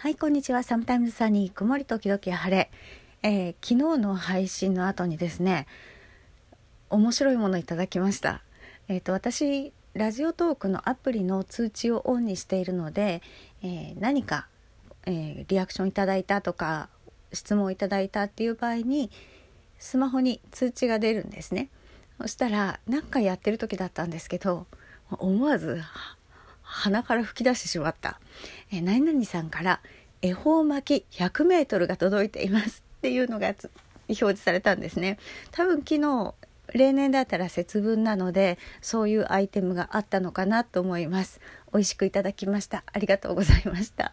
はいこんにちは。サムタイムズサニー曇り時々晴れ、えー、昨日の配信の後にですね面白いものいただきました。えっ、ー、と私ラジオトークのアプリの通知をオンにしているので、えー、何か、えリアクションいただいたとか質問いただいたっていう場合にスマホに通知が出るんですね。そしたら何かやってる時だったんですけど思わず鼻から吹き出してしまった。えー、何々さんから恵方巻き100メートルが届いていますっていうのが表示されたんですね。多分昨日例年だったら節分なのでそういうアイテムがあったのかなと思います。美味しくいただきました。ありがとうございました。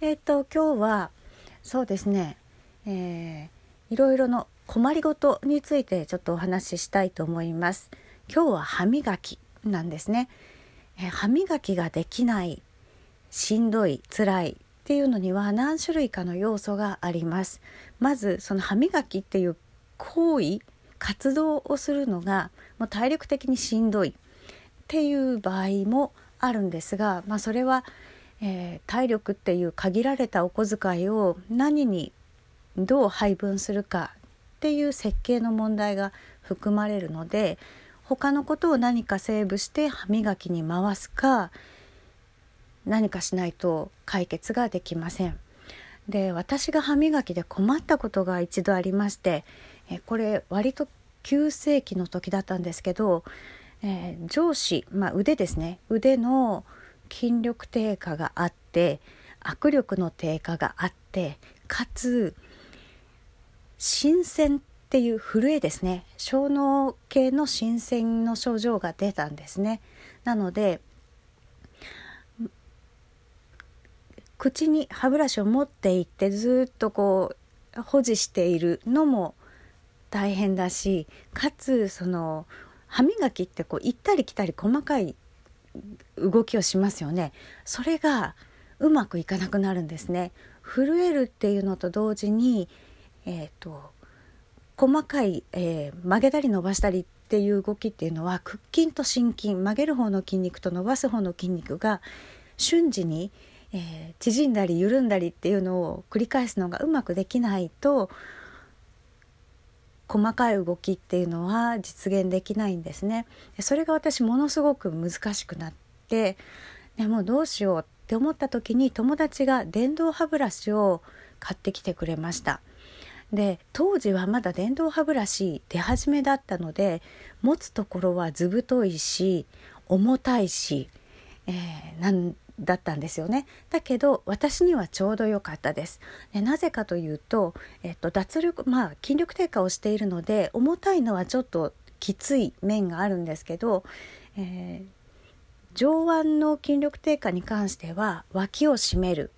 えっ、ー、と今日はそうですね、えー、いろいろの困りごとについてちょっとお話ししたいと思います。今日は歯磨きなんですね。え歯磨きができないしんどい辛いっていうのには何種類かの要素があります。まずその歯磨きっていう行為活動をするのがもう体力的にしんどいっていう場合もあるんですが、まあ、それは、えー、体力っていう限られたお小遣いを何にどう配分するかっていう設計の問題が含まれるので他のことを何かセーブして歯磨きに回すか何かしないと解決ができません。で私が歯磨きで困ったことが一度ありましてえこれ割と急性期の時だったんですけど、えー、上司、まあ、腕ですね腕の筋力低下があって握力の低下があってかつ新鮮っていう震えですね。小脳系の新鮮の症状が出たんですね。なので口に歯ブラシを持っていってずっとこう保持しているのも大変だしかつその歯磨きってこう行ったり来たり細かい動きをしますよね。それがうまくいかなくなるんですね。震えるっていうのと同時にえっ、ー、と細かい、えー、曲げたり伸ばしたりっていう動きっていうのは屈筋と伸筋曲げる方の筋肉と伸ばす方の筋肉が瞬時に、えー、縮んだり緩んだりっていうのを繰り返すのがうまくできないと細かい動きっていうのは実現できないんですね。それが私ものすごく難しくなってでもどうしようって思った時に友達が電動歯ブラシを買ってきてくれました。で当時はまだ電動歯ブラシ出始めだったので持つところは図太いし重たいし、えー、なんだったんですよね。だけど私にはちょうど良かったです。でなぜかというと、えっと、脱力まあ筋力低下をしているので重たいのはちょっときつい面があるんですけど、えー、上腕の筋力低下に関しては脇を締める。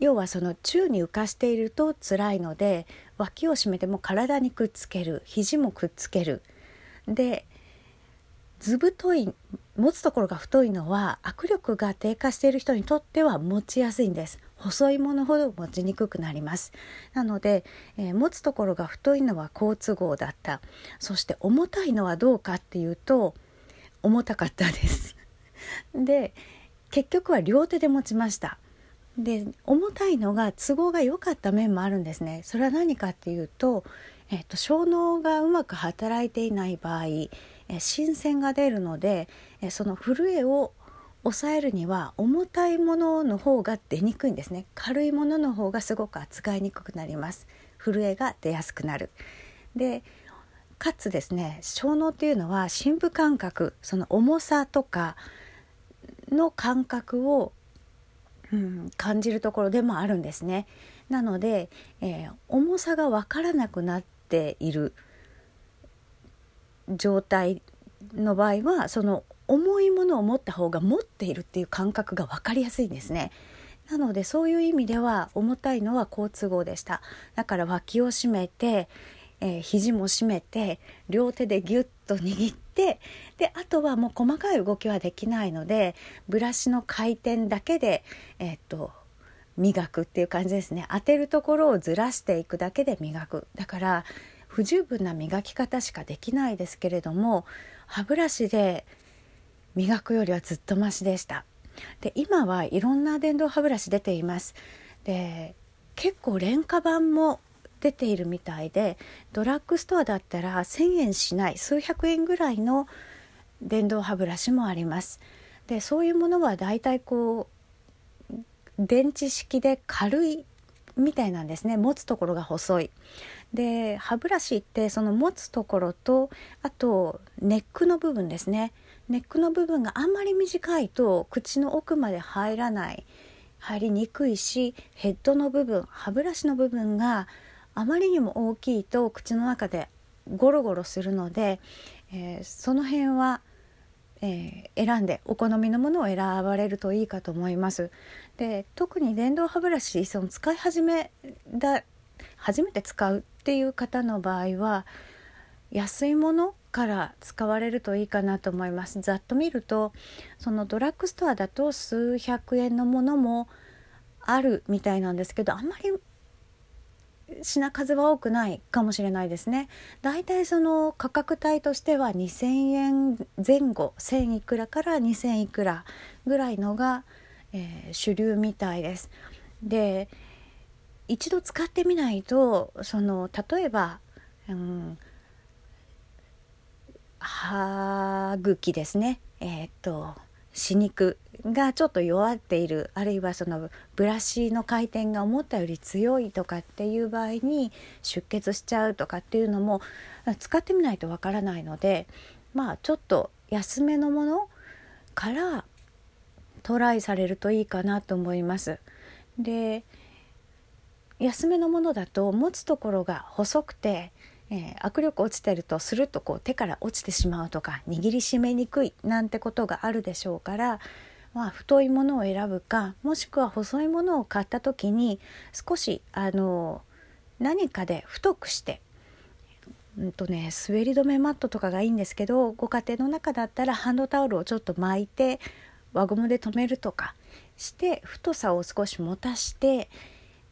要はその宙に浮かしていると辛いので脇を締めても体にくっつける肘もくっつける。で図太い持つところが太いのは握力が低下している人にとっては持ちやすいんです。細いものほど持ちにくくなります。なので、えー、持つところが太いのは好都合だった。そして重たいのはどうかっていうと重たかったです。で結局は両手で持ちました。で重たいのが都合が良かった面もあるんですね。それは何かっていうと、えっと、小脳がうまく働いていない場合え新鮮が出るのでえその震えを抑えるには重たいものの方が出にくいんですね。軽いものの方がすごく扱いにくくなります。震えが出やすくなる。でかつですね小脳っていうのは深部感覚その重さとかの感覚をうん、感じるところでもあるんですね。なので、えー、重さが分からなくなっている状態の場合はその重いものを持った方が持っているっていう感覚が分かりやすいんですね。なのでそういう意味では重たいのは好都合でした。だから脇を締めて、えー、肘も締めて両手でギュッと握ってであとはもう細かい動きはできないのでブラシの回転だけで、えー、っと磨くっていう感じですね。当てるところをずらしていくだけで磨く。だから不十分な磨き方しかできないですけれども歯ブラシで磨くよりはずっとマシでした。で今はいろんな電動歯ブラシ出ています。で結構廉価版も出ているみたいでドラッグストアだったら1,000円しない数百円ぐらいの電動歯ブラシもあります。でそういうものはだいたいこう電池式で軽いみたいなんですね。持つところが細い。で歯ブラシってその持つところとあとネックの部分ですね。ネックの部分があんまり短いと口の奥まで入らない入りにくいしヘッドの部分歯ブラシの部分があまりにも大きいと口の中でゴロゴロするので、えー、その辺は、えー、選んでお好みのものを選ばれるといいかと思います。で特に電動歯ブラシその使い始めだ初めて使うっていう方の場合は安いものから使われるといいかなと思いますざっと見るとそのドラッグストアだと数百円のものもあるみたいなんですけどあんまり品数は多くないかもしれないですね。だいたいその価格帯としては2000円前後1000いくらから2000いくらぐらいのが、えー、主流みたいです。で一度使ってみないとその例えば、うん、歯茎ですね。えー、っと歯肉がちょっと弱っているあるいはそのブラシの回転が思ったより強いとかっていう場合に出血しちゃうとかっていうのも使ってみないとわからないのでまあちょっと安めのものからトライされるといいかなと思います。で安めのものだと持つところが細くてえー、握力落ちてるとスルッとこう手から落ちてしまうとか握りしめにくいなんてことがあるでしょうから、まあ、太いものを選ぶかもしくは細いものを買った時に少しあの何かで太くしてうんとね、滑り止めマットとかがいいんですけどご家庭の中だったらハンドタオルをちょっと巻いて輪ゴムで留めるとかして太さを少し持たして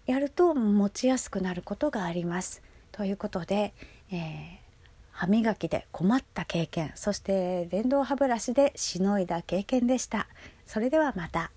やると持ちやすくなることがあります。ということで、えー、歯磨きで困った経験そして電動歯ブラシでしのいだ経験でした。それではまた。